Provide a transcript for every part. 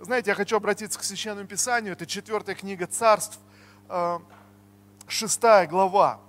знаете, я хочу обратиться к Священному Писанию. Это четвертая книга царств, э, шестая глава.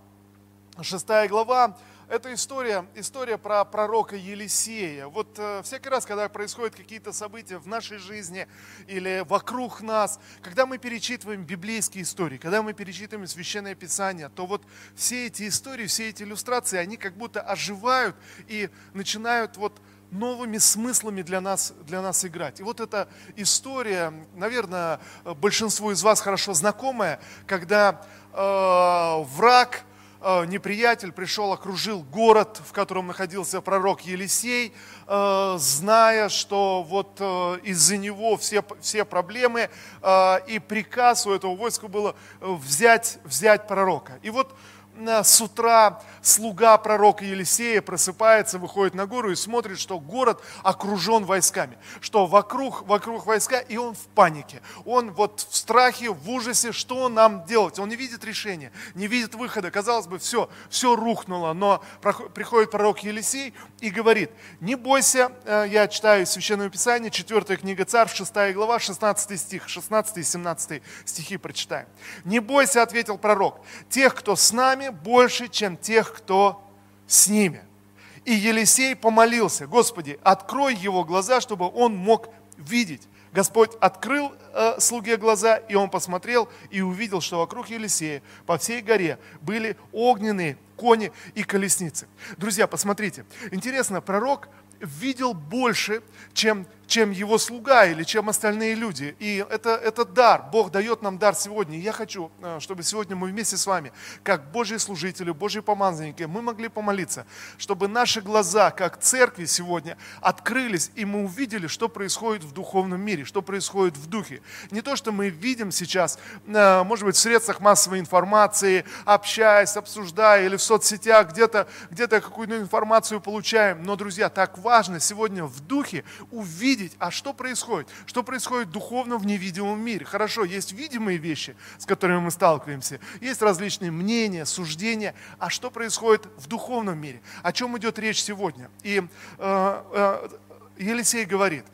Шестая глава – это история, история про пророка Елисея. Вот э, всякий раз, когда происходят какие-то события в нашей жизни или вокруг нас, когда мы перечитываем библейские истории, когда мы перечитываем Священное Писание, то вот все эти истории, все эти иллюстрации, они как будто оживают и начинают вот новыми смыслами для нас, для нас играть. И вот эта история, наверное, большинству из вас хорошо знакомая, когда э, враг, э, неприятель пришел, окружил город, в котором находился пророк Елисей, э, зная, что вот э, из-за него все, все проблемы, э, и приказ у этого войска было взять, взять пророка. И вот с утра слуга пророка Елисея просыпается, выходит на гору и смотрит, что город окружен войсками, что вокруг, вокруг войска, и он в панике. Он вот в страхе, в ужасе, что нам делать? Он не видит решения, не видит выхода. Казалось бы, все, все рухнуло, но приходит пророк Елисей и говорит, не бойся, э, я читаю Священное Писание, 4 книга Царств, 6 глава, 16 стих, 16 и 17 стихи прочитаем. Не бойся, ответил пророк, тех, кто с нами, больше, чем тех, кто с ними. И Елисей помолился, Господи, открой его глаза, чтобы он мог видеть. Господь открыл э, слуге глаза, и он посмотрел и увидел, что вокруг Елисея по всей горе были огненные кони и колесницы. Друзья, посмотрите, интересно, пророк видел больше, чем чем его слуга или чем остальные люди. И это, это дар. Бог дает нам дар сегодня. И я хочу, э, чтобы сегодня мы вместе с вами, как Божьи служители, Божьи помазанники, мы могли помолиться, чтобы наши глаза, как церкви сегодня, открылись, и мы увидели, что происходит в духовном мире, что происходит в духе. Не то, что мы видим сейчас, э, может быть, в средствах массовой информации, общаясь, обсуждая, или в соцсетях где-то где какую-то информацию получаем. Но, друзья, так важно сегодня в духе увидеть, видеть, а что происходит? Что происходит духовно в невидимом мире? Хорошо, есть видимые вещи, с которыми мы сталкиваемся, есть различные мнения, суждения, а что происходит в духовном мире? О чем идет речь сегодня? И э, э, Елисей говорит,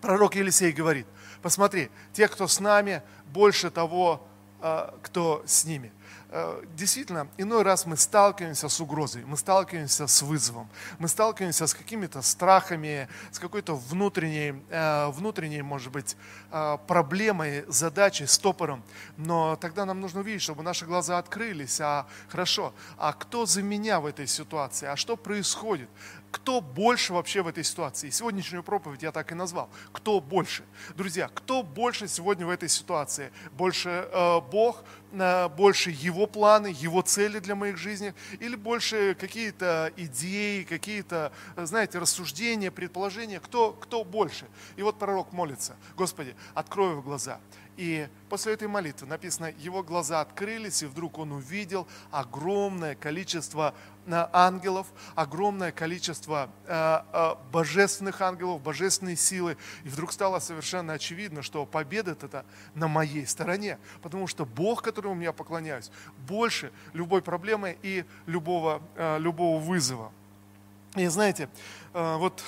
пророк Елисей говорит, посмотри, те, кто с нами, больше того, э, кто с ними. Э, действительно, иной раз мы сталкиваемся с угрозой, мы сталкиваемся с вызовом, мы сталкиваемся с какими-то страхами, с какой-то внутренней, э, внутренней, может быть, э, проблемой, задачей, стопором. Но тогда нам нужно увидеть, чтобы наши глаза открылись. А хорошо, а кто за меня в этой ситуации? А что происходит? Кто больше вообще в этой ситуации. И сегодняшнюю проповедь я так и назвал. Кто больше? Друзья, кто больше сегодня в этой ситуации? Больше э, Бог, э, больше Его планы, Его цели для моих жизней? Или больше какие-то идеи, какие-то, знаете, рассуждения, предположения? Кто, кто больше? И вот пророк молится. Господи, открой его глаза. И после этой молитвы написано, его глаза открылись, и вдруг он увидел огромное количество э, ангелов, огромное количество э, э, божественных ангелов, божественной силы. И вдруг стало совершенно очевидно, что победа это на моей стороне, потому что Бог, которому я поклоняюсь, больше любой проблемы и любого, любого вызова. И знаете, вот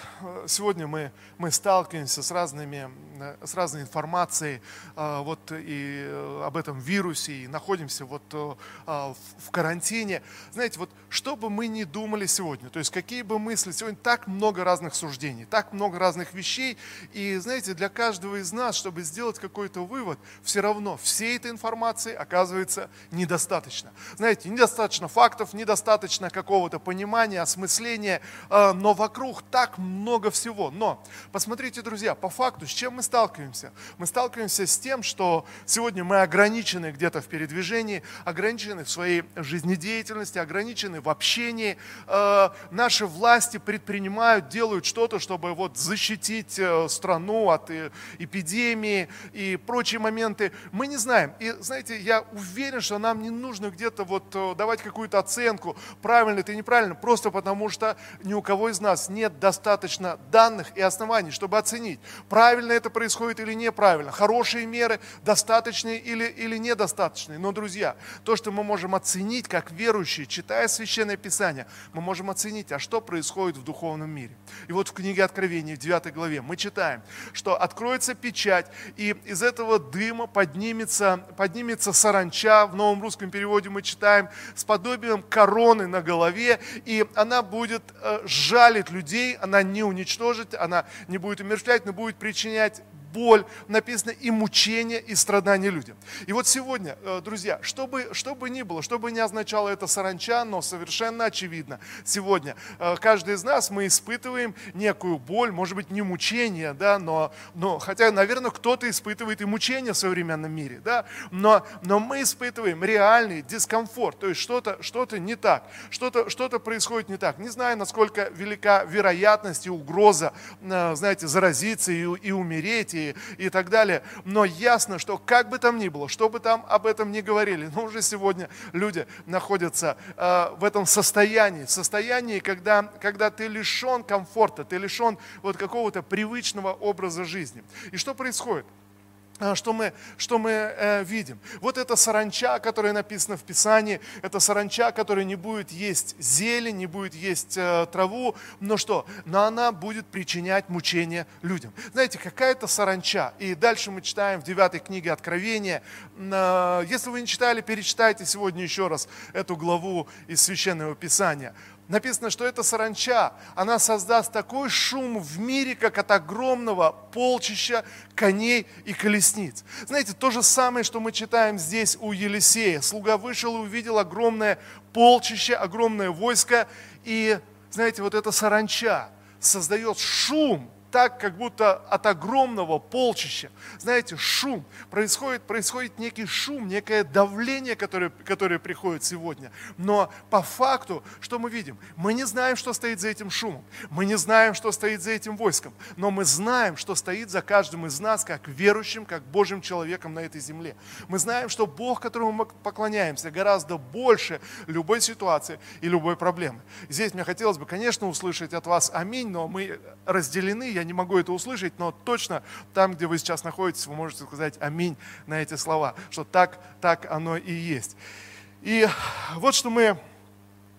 сегодня мы, мы сталкиваемся с, разными, э, с разной информацией вот и об этом вирусе, и находимся вот в карантине. Знаете, вот что бы мы ни думали сегодня, то есть какие бы мысли, сегодня так много разных суждений, так много разных вещей, и знаете, для каждого из нас, чтобы сделать какой-то вывод, все равно всей этой информации оказывается недостаточно. Знаете, недостаточно фактов, недостаточно какого-то понимания, осмысления, но вокруг так много всего. Но посмотрите, друзья, по факту, с чем мы сталкиваемся? Мы сталкиваемся с тем, что сегодня мы ограничены где-то в передвижении, ограничены в своей жизнедеятельности, ограничены в общении. Э, наши власти предпринимают, делают что-то, чтобы вот защитить э, страну от э, эпидемии и прочие моменты. Мы не знаем. И знаете, я уверен, что нам не нужно где-то вот давать какую-то оценку, правильно это и неправильно, просто потому что ни у кого из нас нет достаточно данных и оснований, чтобы оценить, правильно это происходит или неправильно, хорошие меры, достаточные или, или недостаточные. Но, друзья, то, что мы можем оценить как верующие, читая Священное Писание, мы можем оценить, а что происходит в духовном мире. И вот в книге Откровения, в 9 главе, мы читаем, что откроется печать, и из этого дыма поднимется, поднимется саранча, в новом русском переводе мы читаем, с подобием короны на голове, и она будет э, жалить людей, она не уничтожит, она не будет умерщвлять, но будет причинять боль, написано и мучение, и страдания людям. И вот сегодня, э, друзья, что бы, что бы ни было, что бы ни означало это саранча, но совершенно очевидно, сегодня э, каждый из нас, мы испытываем некую боль, может быть, не мучение, да, но, но хотя, наверное, кто-то испытывает и мучение в современном мире, да, но, но мы испытываем реальный дискомфорт, то есть что-то что не так, что-то что происходит не так. Не знаю, насколько велика вероятность и угроза, э, знаете, заразиться и, и умереть, и, и так далее. Но ясно, что как бы там ни было, что бы там об этом ни говорили, но уже сегодня люди находятся э, в этом состоянии, состоянии, когда, когда ты лишен комфорта, ты лишен вот какого-то привычного образа жизни. И что происходит? А, что мы, что мы э, видим. Вот эта саранча, которая написана в Писании, это саранча, которая не будет есть зелень, не будет есть э, траву, но что? Но она будет причинять мучения людям. Знаете, какая-то саранча. И дальше мы читаем в 9 книге Откровения. Э, если вы не читали, перечитайте сегодня еще раз эту главу из Священного Писания написано, что эта саранча, она создаст такой шум в мире, как от огромного полчища коней и колесниц. Знаете, то же самое, что мы читаем здесь у Елисея. Слуга вышел и увидел огромное полчище, огромное войско, и, знаете, вот эта саранча создает шум так, как будто от огромного полчища. Знаете, шум. Происходит, происходит некий шум, некое давление, которое, которое приходит сегодня. Но по факту, что мы видим? Мы не знаем, что стоит за этим шумом. Мы не знаем, что стоит за этим войском. Но мы знаем, что стоит за каждым из нас, как верующим, как Божьим человеком на этой земле. Мы знаем, что Бог, которому мы поклоняемся, гораздо больше любой ситуации и любой проблемы. Здесь мне хотелось бы, конечно, услышать от вас аминь, но мы разделены, я не могу это услышать, но точно там, где вы сейчас находитесь, вы можете сказать аминь на эти слова, что так, так оно и есть. И вот что мы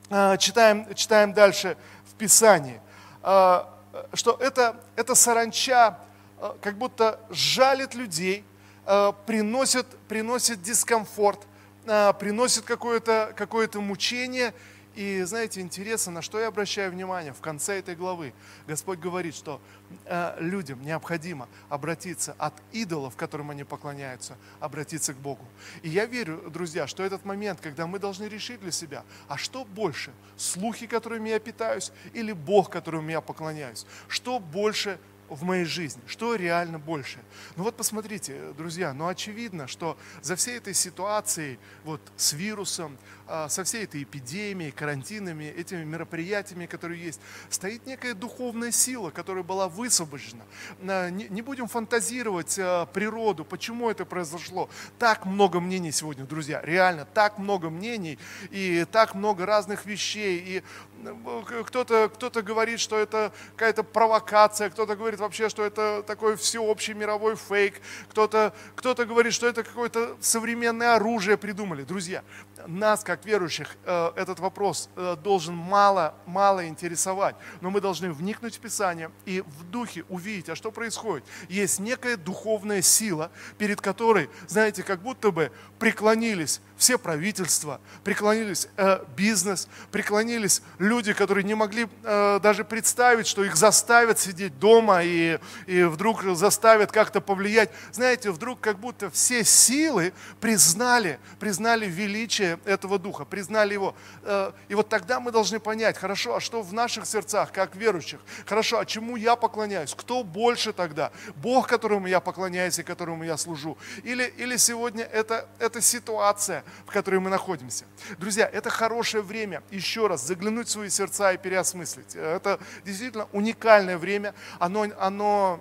а, читаем, читаем дальше в Писании, а, что это, это саранча а, как будто жалит людей, приносит, приносит дискомфорт, приносит какое-то какое мучение – и знаете, интересно, на что я обращаю внимание в конце этой главы. Господь говорит, что людям необходимо обратиться от идолов, которым они поклоняются, обратиться к Богу. И я верю, друзья, что этот момент, когда мы должны решить для себя, а что больше, слухи, которыми я питаюсь, или Бог, которому я поклоняюсь? Что больше в моей жизни? Что реально больше? Ну вот посмотрите, друзья, ну очевидно, что за всей этой ситуацией, вот с вирусом, а, со всей этой эпидемией, карантинами, этими мероприятиями, которые есть, стоит некая духовная сила, которая была высвобождена. А, не будем фантазировать а, природу, почему это произошло. Так много мнений сегодня, друзья, реально, так много мнений и так много разных вещей. И кто-то кто говорит, что это какая-то провокация, кто-то говорит вообще, что это такой всеобщий мировой фейк, кто-то кто говорит, что это какое-то современное оружие придумали. Друзья, нас, как верующих, э, этот вопрос э, должен мало, мало интересовать, но мы должны вникнуть в Писание и в духе увидеть, а что происходит. Есть некая духовная сила, перед которой, знаете, как будто бы преклонились все правительства, преклонились э, бизнес, преклонились люди, которые не могли даже представить, что их заставят сидеть дома и, и вдруг заставят как-то повлиять. Знаете, вдруг как будто все силы признали, признали величие этого духа, признали его. Э, и вот тогда мы должны понять, хорошо, а что в наших сердцах, как верующих? Хорошо, а чему я поклоняюсь? Кто больше тогда? Бог, которому я поклоняюсь и которому я служу? Или, или сегодня это, это ситуация, в которой мы находимся. Друзья, это хорошее время еще раз заглянуть в свои сердца и переосмыслить. Это действительно уникальное время. Оно, оно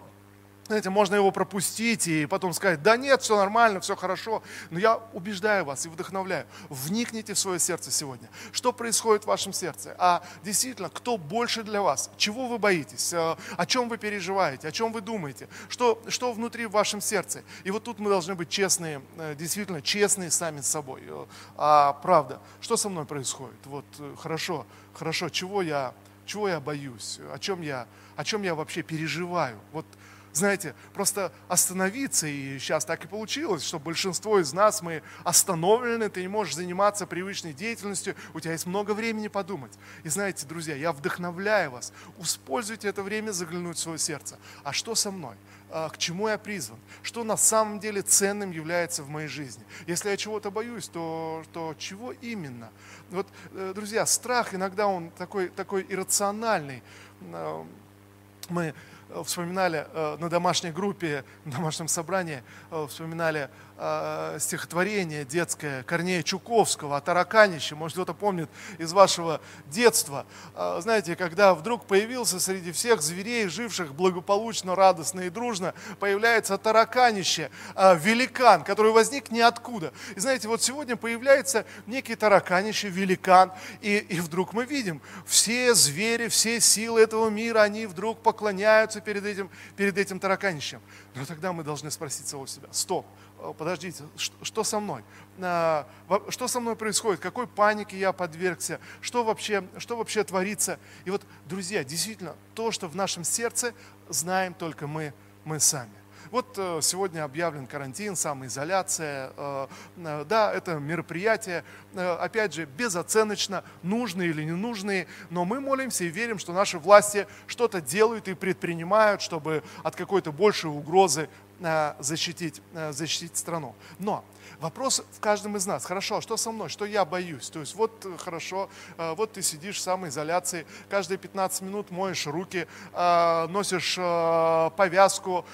знаете, можно его пропустить и потом сказать, да нет, все нормально, все хорошо. Но я убеждаю вас и вдохновляю. Вникните в свое сердце сегодня. Что происходит в вашем сердце? А действительно, кто больше для вас? Чего вы боитесь? Э, о чем вы переживаете? О чем вы думаете? Что, что внутри в вашем сердце? И вот тут мы должны быть честные, э, действительно честные сами с собой. Э, а правда, что со мной происходит? Вот хорошо, хорошо, чего я, чего я боюсь? О чем я, о чем я вообще переживаю? Вот знаете, просто остановиться, и сейчас так и получилось, что большинство из нас, мы остановлены, ты не можешь заниматься привычной деятельностью, у тебя есть много времени подумать. И знаете, друзья, я вдохновляю вас, используйте это время заглянуть в свое сердце. А что со мной? А, к чему я призван? Что на самом деле ценным является в моей жизни? Если я чего-то боюсь, то, то чего именно? Вот, э, друзья, страх иногда он такой, такой иррациональный. Мы вспоминали э, на домашней группе, на домашнем собрании, э, вспоминали э, стихотворение детское Корнея Чуковского о тараканище, может кто-то помнит из вашего детства. Э, знаете, когда вдруг появился среди всех зверей, живших благополучно, радостно и дружно, появляется тараканище, э, великан, который возник ниоткуда. И знаете, вот сегодня появляется некий тараканище, великан, и, и вдруг мы видим, все звери, все силы этого мира, они вдруг поклоняются перед этим, перед этим тараканищем. Но тогда мы должны спросить самого себя, стоп, подождите, что со мной? А, что со мной происходит? Какой панике я подвергся? Что вообще, что вообще творится? И вот, друзья, действительно, то, что в нашем сердце, знаем только мы, мы сами. Вот э, сегодня объявлен карантин, самоизоляция. Э, да, это мероприятие, опять же, безоценочно, нужные или ненужные, но мы молимся и верим, что наши власти что-то делают и предпринимают, чтобы от какой-то большей угрозы Э, защитить, э, защитить страну. Но вопрос в каждом из нас. Хорошо, а что со мной? Что я боюсь? То есть вот э, хорошо, вот ты сидишь в самоизоляции, каждые 15 минут моешь руки, носишь повязку,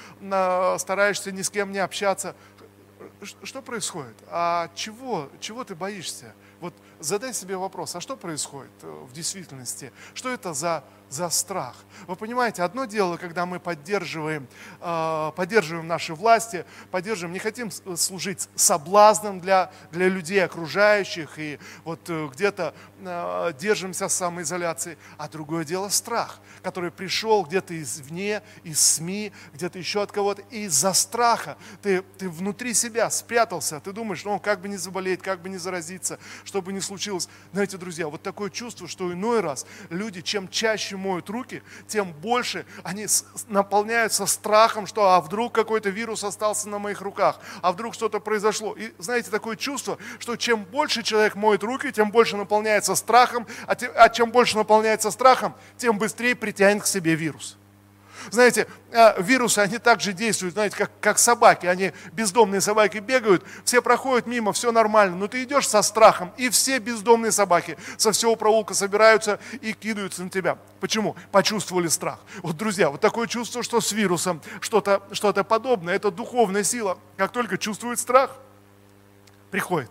стараешься ни с кем не общаться. Что происходит? А чего, чего ты боишься? Вот задай себе вопрос, а что происходит в действительности? Что это за за страх. Вы понимаете, одно дело, когда мы поддерживаем, э, поддерживаем наши власти, поддерживаем, не хотим служить соблазном для, для людей окружающих и вот э, где-то э, держимся самоизоляции, а другое дело страх, который пришел где-то извне, из СМИ, где-то еще от кого-то, и из-за страха ты, ты внутри себя спрятался, ты думаешь, ну как бы не заболеть, как бы не заразиться, чтобы не случилось. Знаете, друзья, вот такое чувство, что иной раз люди, чем чаще моют руки, тем больше они наполняются страхом, что а вдруг какой-то вирус остался на моих руках, а вдруг что-то произошло. И знаете, такое чувство, что чем больше человек моет руки, тем больше наполняется страхом, а, тем, а чем больше наполняется страхом, тем быстрее притянет к себе вирус. Знаете, а, вирусы, они также действуют, знаете, как, как собаки. Они, бездомные собаки бегают, все проходят мимо, все нормально. Но ты идешь со страхом, и все бездомные собаки со всего проулка собираются и кидаются на тебя. Почему? Почувствовали страх. Вот, друзья, вот такое чувство, что с вирусом что-то что подобное, это духовная сила. Как только чувствует страх, приходит.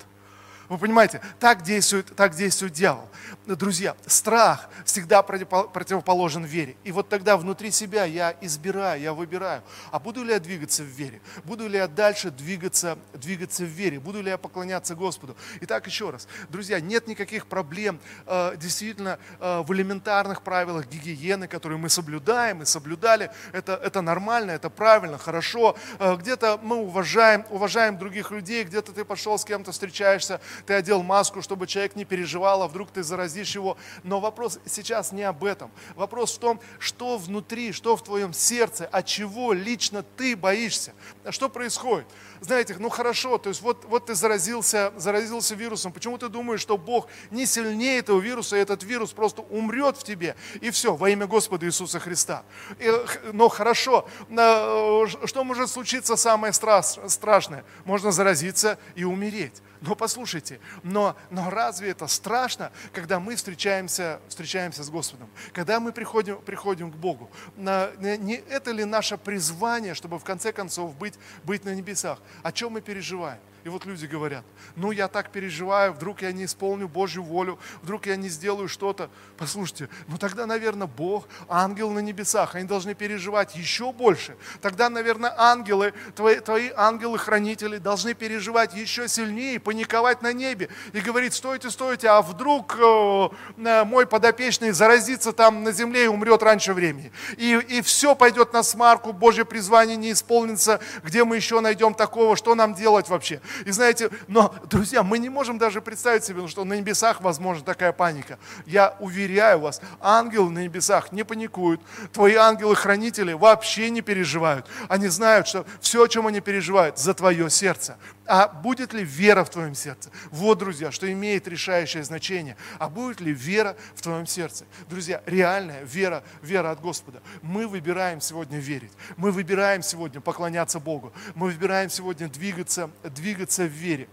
Вы понимаете, так действует, так действует дьявол. Друзья, страх всегда противоположен вере. И вот тогда внутри себя я избираю, я выбираю, а буду ли я двигаться в вере? Буду ли я дальше двигаться, двигаться в вере? Буду ли я поклоняться Господу? Итак, еще раз. Друзья, нет никаких проблем э, действительно э, в элементарных правилах гигиены, которые мы соблюдаем и соблюдали. Это, это нормально, это правильно, хорошо. Э, где-то мы уважаем, уважаем других людей, где-то ты пошел с кем-то встречаешься, ты одел маску, чтобы человек не переживал, а вдруг ты заразишь его. Но вопрос сейчас не об этом. Вопрос в том, что внутри, что в твоем сердце, от чего лично ты боишься. Что происходит? Знаете, ну хорошо, то есть вот, вот ты заразился, заразился вирусом, почему ты думаешь, что Бог не сильнее этого вируса, и этот вирус просто умрет в тебе, и все, во имя Господа Иисуса Христа. И, но хорошо, что может случиться самое страшное? Можно заразиться и умереть. Но послушайте, но, но разве это страшно, когда мы встречаемся, встречаемся с Господом? Когда мы приходим, приходим к Богу? Не это ли наше призвание, чтобы в конце концов быть, быть на небесах? О чем мы переживаем? И вот люди говорят, ну я так переживаю, вдруг я не исполню Божью волю, вдруг я не сделаю что-то. Послушайте, ну тогда, наверное, Бог, ангел на небесах, они должны переживать еще больше. Тогда, наверное, ангелы, твои, твои ангелы-хранители должны переживать еще сильнее, паниковать на небе и говорить, стойте, стойте, а вдруг э, э, мой подопечный заразится там на земле и умрет раньше времени. И, и все пойдет на смарку, Божье призвание не исполнится, где мы еще найдем такого, что нам делать вообще? И знаете, но, друзья, мы не можем даже представить себе, что на небесах возможна такая паника. Я уверяю вас, ангелы на небесах не паникуют. Твои ангелы-хранители вообще не переживают. Они знают, что все, о чем они переживают, за твое сердце. А будет ли вера в твоем сердце? Вот, друзья, что имеет решающее значение. А будет ли вера в твоем сердце? Друзья, реальная вера, вера от Господа. Мы выбираем сегодня верить. Мы выбираем сегодня поклоняться Богу. Мы выбираем сегодня двигаться, двигаться в вере.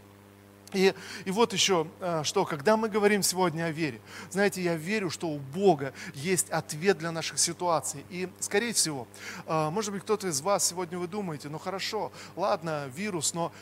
И, и вот еще э, что, когда мы говорим сегодня о вере, знаете, я верю, что у Бога есть ответ для наших ситуаций. И, скорее всего, э, может быть, кто-то из вас сегодня вы думаете, ну хорошо, ладно, вирус, но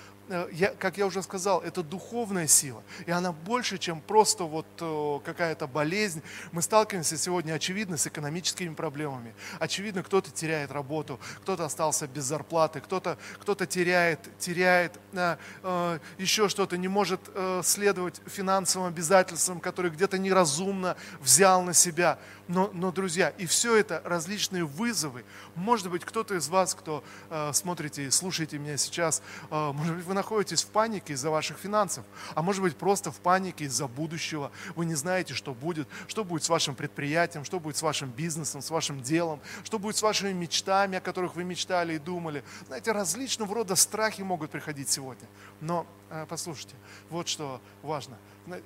я, как я уже сказал, это духовная сила. И она больше, чем просто вот э, какая-то болезнь. Мы сталкиваемся сегодня, очевидно, с экономическими проблемами. Очевидно, кто-то теряет работу, кто-то остался без зарплаты, кто-то кто теряет, теряет э, э, еще что-то, не может э, следовать финансовым обязательствам, которые где-то неразумно взял на себя. Но, но, друзья, и все это различные вызовы. Может быть, кто-то из вас, кто э, смотрите и слушаете меня сейчас, э, может быть, вы находитесь в панике из-за ваших финансов, а может быть, просто в панике из-за будущего. Вы не знаете, что будет, что будет с вашим предприятием, что будет с вашим бизнесом, с вашим делом, что будет с вашими мечтами, о которых вы мечтали и думали. Знаете, различного рода страхи могут приходить сегодня. Но э, послушайте, вот что важно.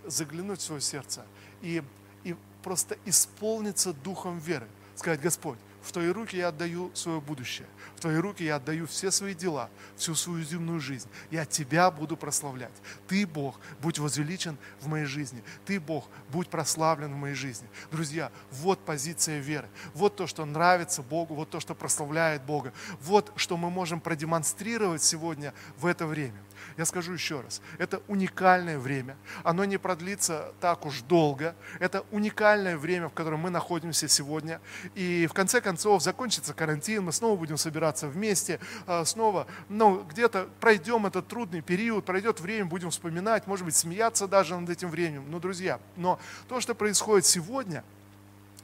Заглянуть в свое сердце и и просто исполниться духом веры. Сказать, Господь, в Твои руки я отдаю свое будущее. В Твои руки я отдаю все свои дела, всю свою земную жизнь. Я Тебя буду прославлять. Ты, Бог, будь возвеличен в моей жизни. Ты, Бог, будь прославлен в моей жизни. Друзья, вот позиция веры. Вот то, что нравится Богу, вот то, что прославляет Бога. Вот что мы можем продемонстрировать сегодня в это время. Я скажу еще раз, это уникальное время, оно не продлится так уж долго, это уникальное время, в котором мы находимся сегодня, и в конце концов закончится карантин, мы снова будем собираться вместе, а, снова, ну, где-то пройдем этот трудный период, пройдет время, будем вспоминать, может быть, смеяться даже над этим временем, но, друзья, но то, что происходит сегодня,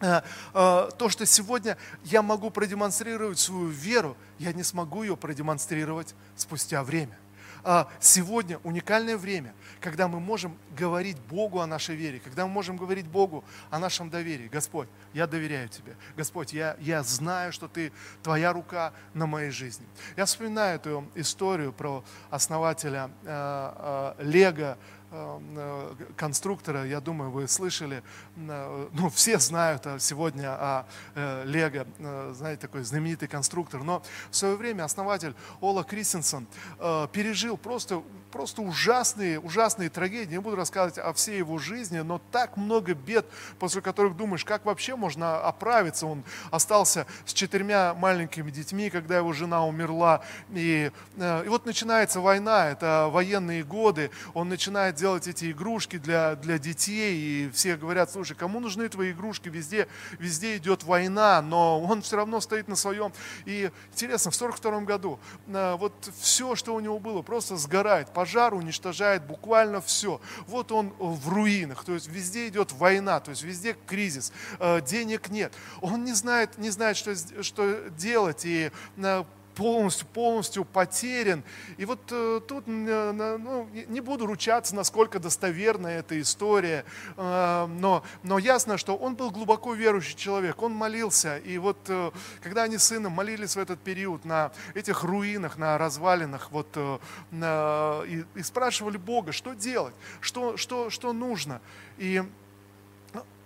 а, а, то, что сегодня я могу продемонстрировать свою веру, я не смогу ее продемонстрировать спустя время. А сегодня уникальное время, когда мы можем говорить Богу о нашей вере, когда мы можем говорить Богу о нашем доверии. Господь, я доверяю Тебе. Господь, я, я знаю, что Ты, Твоя рука на моей жизни. Я вспоминаю эту историю про основателя э, э, Лего, конструктора, я думаю, вы слышали, ну, все знают сегодня о Лего, знаете, такой знаменитый конструктор, но в свое время основатель Ола Кристенсен пережил просто просто ужасные, ужасные трагедии. Не буду рассказывать о всей его жизни, но так много бед, после которых думаешь, как вообще можно оправиться. Он остался с четырьмя маленькими детьми, когда его жена умерла. И, э, и вот начинается война, это военные годы. Он начинает делать эти игрушки для, для детей, и все говорят, слушай, кому нужны твои игрушки? Везде, везде идет война, но он все равно стоит на своем. И интересно, в 42 году э, вот все, что у него было, просто сгорает пожар уничтожает буквально все. Вот он в руинах, то есть везде идет война, то есть везде кризис, э, денег нет. Он не знает, не знает что, что делать, и э, полностью, полностью потерян. И вот э, тут э, ну, не буду ручаться, насколько достоверна эта история, э, но, но ясно, что он был глубоко верующий человек, он молился. И вот когда они с сыном молились в этот период на этих руинах, на развалинах, вот, на, и, и спрашивали Бога, что делать, что, что, что нужно. И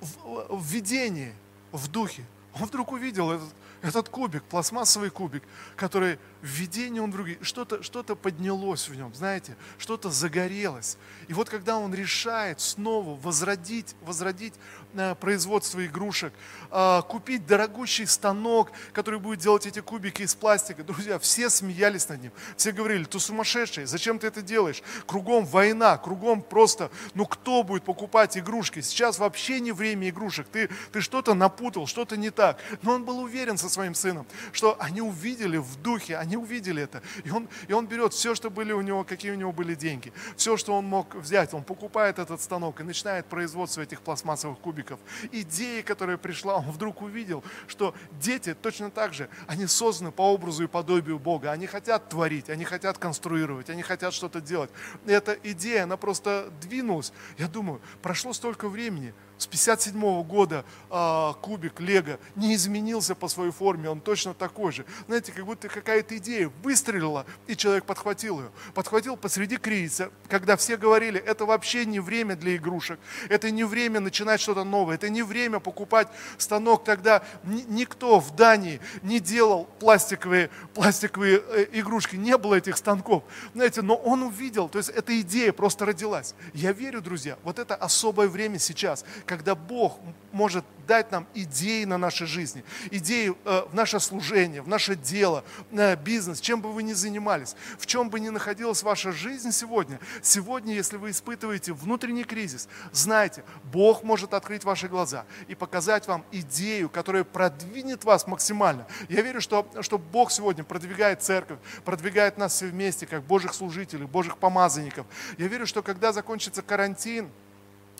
в, в видении, в духе, Он вдруг увидел этот, этот кубик, пластмассовый кубик, который в видении он вдруг, что-то что поднялось в нем, знаете, что-то загорелось. И вот когда он решает снова возродить, возродить э, производство игрушек, э, купить дорогущий станок, который будет делать эти кубики из пластика, друзья, все смеялись над ним. Все говорили, ты сумасшедший, зачем ты это делаешь? Кругом война, кругом просто, ну кто будет покупать игрушки? Сейчас вообще не время игрушек, ты, ты что-то напутал, что-то не так. Но он был уверен со своим сыном, что они увидели в духе, они увидели это. И он, и он берет все, что были у него, какие у него были деньги, все, что он мог взять, он покупает этот станок и начинает производство этих пластмассовых кубиков. Идея, которая пришла, он вдруг увидел, что дети точно так же, они созданы по образу и подобию Бога. Они хотят творить, они хотят конструировать, они хотят что-то делать. Эта идея, она просто двинулась. Я думаю, прошло столько времени, с 57 года э, кубик Лего не изменился по своей форме, он точно такой же. Знаете, как будто какая-то идея выстрелила, и человек подхватил ее. Подхватил посреди кризиса, когда все говорили, это вообще не время для игрушек, это не время начинать что-то новое, это не время покупать станок. Тогда никто в Дании не делал пластиковые, пластиковые э, игрушки, не было этих станков. Знаете, но он увидел, то есть эта идея просто родилась. Я верю, друзья, вот это особое время сейчас, когда Бог может дать нам идеи на нашей жизни, идеи э, в наше служение, в наше дело, э, бизнес, чем бы вы ни занимались, в чем бы ни находилась ваша жизнь сегодня. Сегодня, если вы испытываете внутренний кризис, знайте, Бог может открыть ваши глаза и показать вам идею, которая продвинет вас максимально. Я верю, что, что Бог сегодня продвигает церковь, продвигает нас все вместе, как Божьих служителей, Божьих помазанников. Я верю, что когда закончится карантин,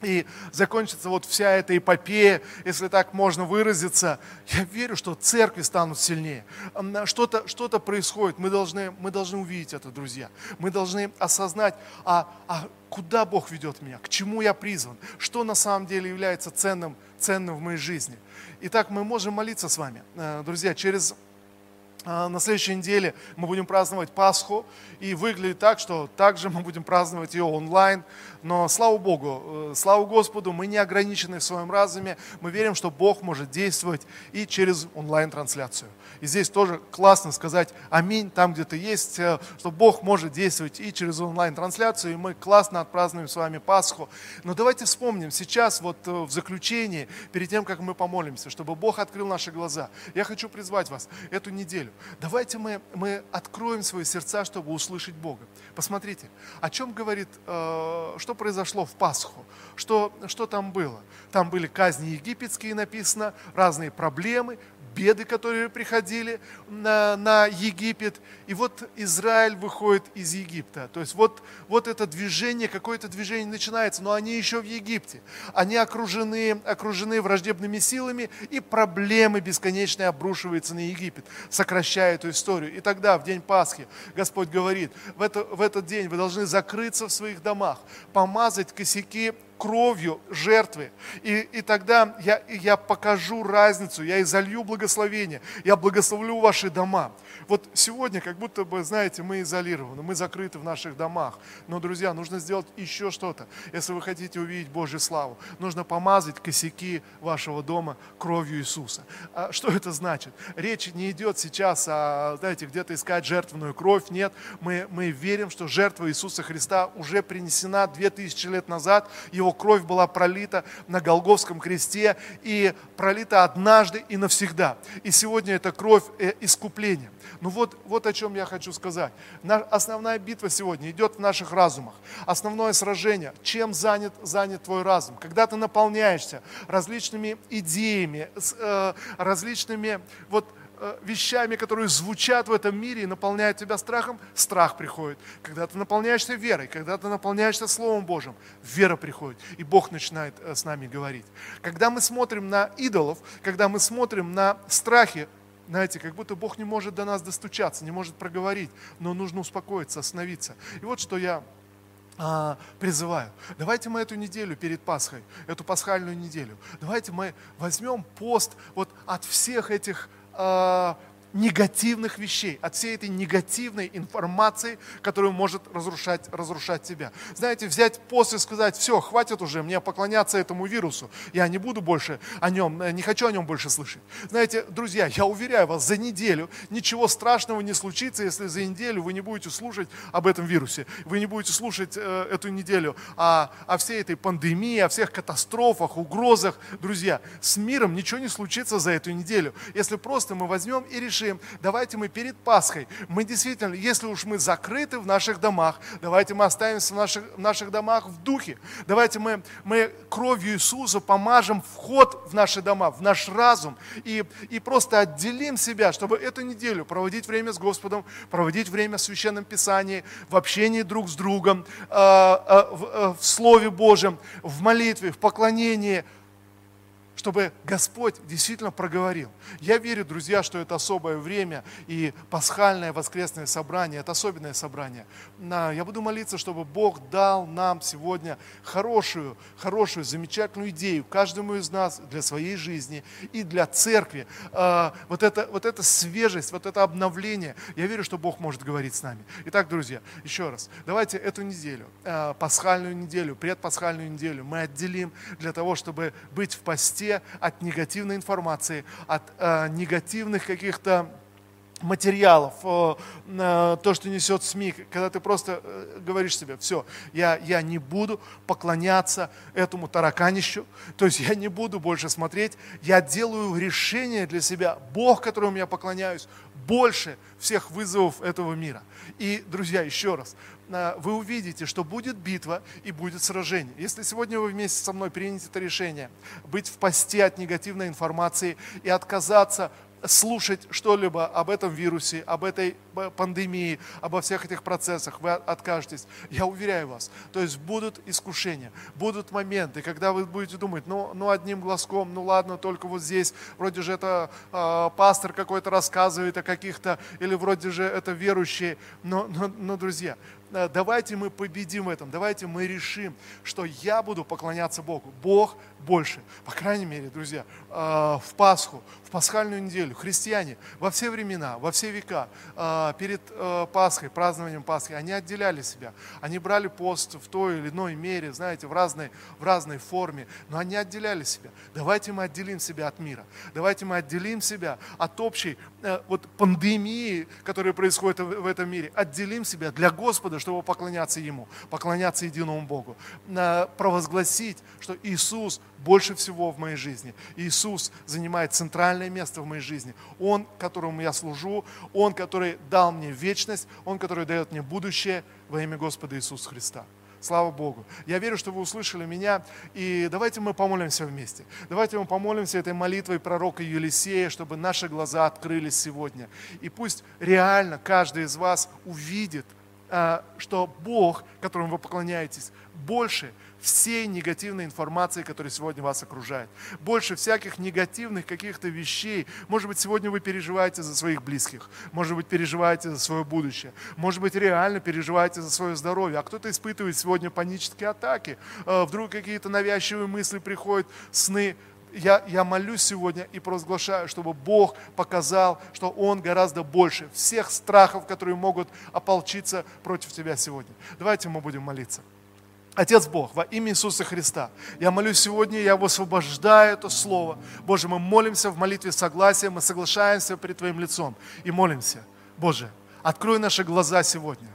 и закончится вот вся эта эпопея, если так можно выразиться, я верю, что церкви станут сильнее. Что-то что происходит, мы должны, мы должны увидеть это, друзья. Мы должны осознать, а, а куда Бог ведет меня, к чему я призван, что на самом деле является ценным, ценным в моей жизни. Итак, мы можем молиться с вами, э, друзья, через на следующей неделе мы будем праздновать Пасху, и выглядит так, что также мы будем праздновать ее онлайн. Но слава Богу, э, слава Господу, мы не ограничены в своем разуме, мы верим, что Бог может действовать и через онлайн-трансляцию. И здесь тоже классно сказать аминь там, где ты есть, э, что Бог может действовать и через онлайн-трансляцию, и мы классно отпразднуем с вами Пасху. Но давайте вспомним сейчас вот э, в заключении, перед тем, как мы помолимся, чтобы Бог открыл наши глаза. Я хочу призвать вас эту неделю Давайте мы, мы откроем свои сердца, чтобы услышать Бога. Посмотрите, о чем говорит, э, что произошло в Пасху, что, что там было. Там были казни египетские написано, разные проблемы, беды, которые приходили на, на Египет. И вот Израиль выходит из Египта. То есть вот, вот это движение, какое-то движение начинается, но они еще в Египте. Они окружены, окружены враждебными силами, и проблемы бесконечные обрушиваются на Египет, сокращая эту историю. И тогда, в день Пасхи, Господь говорит, в, это, в этот день вы должны закрыться в своих домах, помазать косяки кровью жертвы. И, и тогда я, я покажу разницу, я изолью благословение, я благословлю ваши дома. Вот сегодня как будто бы, знаете, мы изолированы, мы закрыты в наших домах. Но, друзья, нужно сделать еще что-то. Если вы хотите увидеть Божью славу, нужно помазать косяки вашего дома кровью Иисуса. А что это значит? Речь не идет сейчас о, знаете, где-то искать жертвенную кровь. Нет, мы, мы верим, что жертва Иисуса Христа уже принесена 2000 лет назад. Его кровь была пролита на Голговском кресте и пролита однажды и навсегда. И сегодня эта кровь э, искупления. Ну вот, вот о чем я хочу сказать. Основная битва сегодня идет в наших разумах. Основное сражение, чем занят, занят твой разум. Когда ты наполняешься различными идеями, э, различными вот, вещами, которые звучат в этом мире и наполняют тебя страхом, страх приходит. Когда ты наполняешься верой, когда ты наполняешься Словом Божьим, вера приходит, и Бог начинает э, с нами говорить. Когда мы смотрим на идолов, когда мы смотрим на страхи, знаете, как будто Бог не может до нас достучаться, не может проговорить, но нужно успокоиться, остановиться. И вот что я а, призываю. Давайте мы эту неделю перед Пасхой, эту пасхальную неделю, давайте мы возьмем пост вот от всех этих а, негативных вещей, от всей этой негативной информации, которая может разрушать, разрушать тебя. Знаете, взять пост и сказать, все, хватит уже мне поклоняться этому вирусу, я не буду больше о нем, не хочу о нем больше слышать. Знаете, друзья, я уверяю вас, за неделю ничего страшного не случится, если за неделю вы не будете слушать об этом вирусе, вы не будете слушать э, эту неделю о, о всей этой пандемии, о всех катастрофах, угрозах. Друзья, с миром ничего не случится за эту неделю, если просто мы возьмем и решим, решим, давайте мы перед Пасхой, мы действительно, если уж мы закрыты в наших домах, давайте мы оставимся в наших, в наших домах в духе. Давайте мы, мы кровью Иисуса помажем вход в наши дома, в наш разум и, и просто отделим себя, чтобы эту неделю проводить время с Господом, проводить время в Священном Писании, в общении друг с другом, э, в, э, в Слове Божьем, в молитве, в поклонении – чтобы Господь действительно проговорил. Я верю, друзья, что это особое время и пасхальное воскресное собрание, это особенное собрание. Я буду молиться, чтобы Бог дал нам сегодня хорошую, хорошую, замечательную идею каждому из нас для своей жизни и для церкви. А, вот это, вот эта свежесть, вот это обновление, я верю, что Бог может говорить с нами. Итак, друзья, еще раз, давайте эту неделю, а, пасхальную неделю, предпасхальную неделю мы отделим для того, чтобы быть в посте посте от негативной информации, от э, негативных каких-то материалов, э, то, что несет СМИ, когда ты просто э, говоришь себе, все, я, я не буду поклоняться этому тараканищу, то есть я не буду больше смотреть, я делаю решение для себя, Бог, которому я поклоняюсь, больше всех вызовов этого мира. И, друзья, еще раз, э, вы увидите, что будет битва и будет сражение. Если сегодня вы вместе со мной примете это решение, быть в посте от негативной информации и отказаться слушать что-либо об этом вирусе, об этой пандемии, обо всех этих процессах, вы откажетесь. Я уверяю вас. То есть будут искушения, будут моменты, когда вы будете думать, ну, ну одним глазком, ну ладно, только вот здесь, вроде же это э, пастор какой-то рассказывает о каких-то, или вроде же это верующие. Но, но, но друзья, давайте мы победим в этом, давайте мы решим, что я буду поклоняться Богу. Бог больше. По крайней мере, друзья, э, в Пасху, в пасхальную неделю христиане во все времена, во все века, э, перед Пасхой, празднованием Пасхи, они отделяли себя. Они брали пост в той или иной мере, знаете, в разной, в разной форме, но они отделяли себя. Давайте мы отделим себя от мира. Давайте мы отделим себя от общей вот, пандемии, которая происходит в этом мире. Отделим себя для Господа чтобы поклоняться Ему, поклоняться единому Богу, провозгласить, что Иисус больше всего в моей жизни. Иисус занимает центральное место в моей жизни. Он, которому я служу, Он, который дал мне вечность, Он, который дает мне будущее во имя Господа Иисуса Христа. Слава Богу. Я верю, что вы услышали меня. И давайте мы помолимся вместе. Давайте мы помолимся этой молитвой пророка Елисея, чтобы наши глаза открылись сегодня. И пусть реально каждый из вас увидит Э, что Бог, которому вы поклоняетесь, больше всей негативной информации, которая сегодня вас окружает. Больше всяких негативных каких-то вещей. Может быть, сегодня вы переживаете за своих близких. Может быть, переживаете за свое будущее. Может быть, реально переживаете за свое здоровье. А кто-то испытывает сегодня панические атаки. Э, вдруг какие-то навязчивые мысли приходят, сны я, я молюсь сегодня и провозглашаю, чтобы Бог показал, что Он гораздо больше всех страхов, которые могут ополчиться против тебя сегодня. Давайте мы будем молиться. Отец Бог, во имя Иисуса Христа, я молюсь сегодня, я высвобождаю это слово. Боже, мы молимся в молитве согласия, мы соглашаемся перед Твоим лицом и молимся. Боже, открой наши глаза сегодня.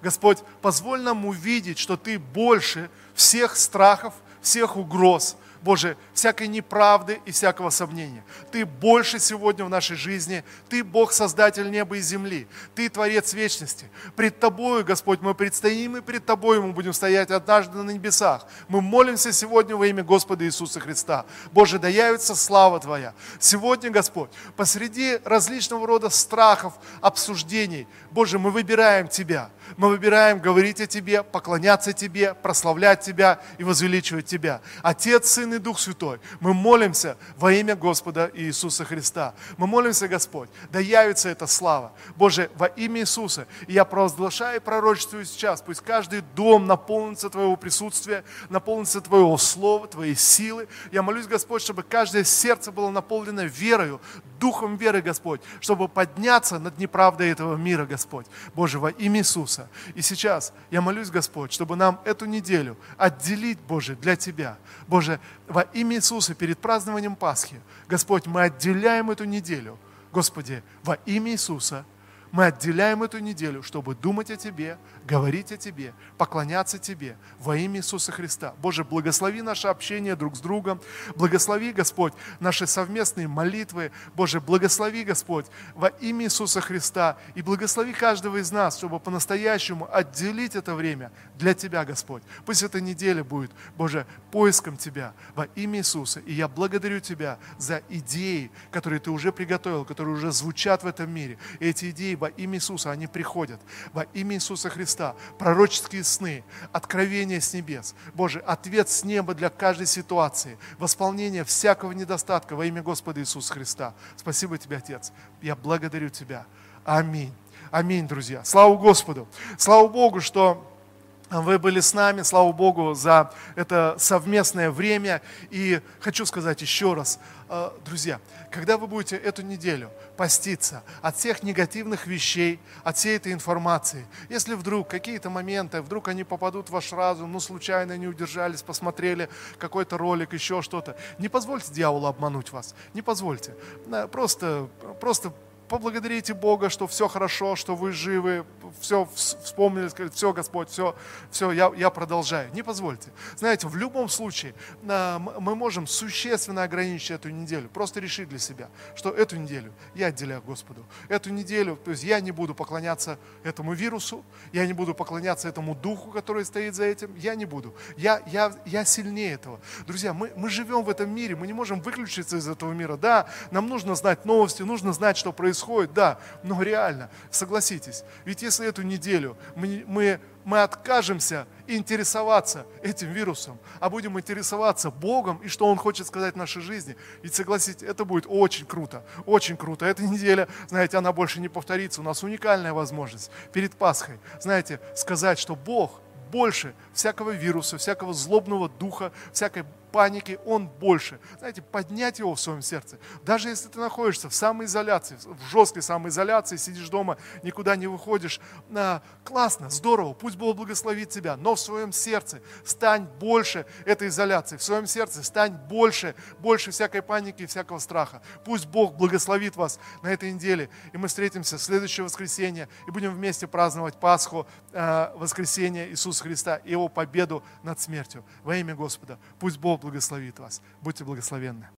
Господь, позволь нам увидеть, что Ты больше всех страхов, всех угроз, Боже, всякой неправды и всякого сомнения. Ты больше сегодня в нашей жизни. Ты Бог, Создатель неба и земли. Ты Творец вечности. Пред Тобою, Господь, мы предстоим и пред Тобою мы будем стоять однажды на небесах. Мы молимся сегодня во имя Господа Иисуса Христа. Боже, да явится слава Твоя. Сегодня, Господь, посреди различного рода страхов, обсуждений, Боже, мы выбираем Тебя. Мы выбираем говорить о Тебе, поклоняться Тебе, прославлять Тебя и возвеличивать Тебя. Отец, Сын и Дух Святой, мы молимся во имя Господа Иисуса Христа. Мы молимся, Господь, да явится эта слава. Боже, во имя Иисуса. И я провозглашаю и пророчествую сейчас, пусть каждый дом наполнится Твоего присутствия, наполнится Твоего Слова, Твоей силы. Я молюсь, Господь, чтобы каждое сердце было наполнено верою, духом веры, Господь, чтобы подняться над неправдой этого мира, Господь. Боже, во имя Иисуса. И сейчас я молюсь, Господь, чтобы нам эту неделю отделить, Боже, для Тебя. Боже, во имя Иисуса перед празднованием Пасхи, Господь, мы отделяем эту неделю, Господи, во имя Иисуса, мы отделяем эту неделю, чтобы думать о Тебе, говорить о Тебе, поклоняться Тебе во имя Иисуса Христа. Боже, благослови наше общение друг с другом, благослови, Господь, наши совместные молитвы. Боже, благослови, Господь, во имя Иисуса Христа и благослови каждого из нас, чтобы по-настоящему отделить это время для Тебя, Господь. Пусть эта неделя будет, Боже, поиском Тебя во имя Иисуса. И я благодарю Тебя за идеи, которые Ты уже приготовил, которые уже звучат в этом мире. И эти идеи во имя Иисуса, они приходят во имя Иисуса Христа пророческие сны, откровения с небес. Боже, ответ с неба для каждой ситуации, восполнение всякого недостатка во имя Господа Иисуса Христа. Спасибо Тебе, Отец. Я благодарю Тебя. Аминь. Аминь, друзья. Слава Господу. Слава Богу, что вы были с нами, слава Богу, за это совместное время. И хочу сказать еще раз, э, друзья, когда вы будете эту неделю поститься от всех негативных вещей, от всей этой информации, если вдруг какие-то моменты, вдруг они попадут в ваш разум, ну случайно не удержались, посмотрели какой-то ролик, еще что-то, не позвольте дьяволу обмануть вас, не позвольте. Э, просто, просто поблагодарите Бога, что все хорошо, что вы живы, все вспомнили, сказали, все, Господь, все, все, я, я продолжаю. Не позвольте. Знаете, в любом случае а, мы можем существенно ограничить эту неделю, просто решить для себя, что эту неделю я отделяю Господу. Эту неделю, то есть я не буду поклоняться этому вирусу, я не буду поклоняться этому духу, который стоит за этим, я не буду. Я, я, я сильнее этого. Друзья, мы, мы живем в этом мире, мы не можем выключиться из этого мира. Да, нам нужно знать новости, нужно знать, что происходит, да, но реально, согласитесь, ведь если эту неделю мы, мы, мы откажемся интересоваться этим вирусом, а будем интересоваться Богом и что Он хочет сказать в нашей жизни. Ведь согласитесь, это будет очень круто, очень круто. Эта неделя, знаете, она больше не повторится. У нас уникальная возможность перед Пасхой, знаете, сказать, что Бог больше всякого вируса, всякого злобного духа, всякой паники, он больше. Знаете, поднять его в своем сердце. Даже если ты находишься в самоизоляции, в жесткой самоизоляции, сидишь дома, никуда не выходишь, а, классно, здорово, пусть Бог благословит тебя, но в своем сердце стань больше этой изоляции, в своем сердце стань больше, больше всякой паники и всякого страха. Пусть Бог благословит вас на этой неделе, и мы встретимся в следующее воскресенье и будем вместе праздновать Пасху, э, воскресенье Иисуса Христа и Его победу над смертью. Во имя Господа. Пусть Бог благословит вас. Будьте благословенны.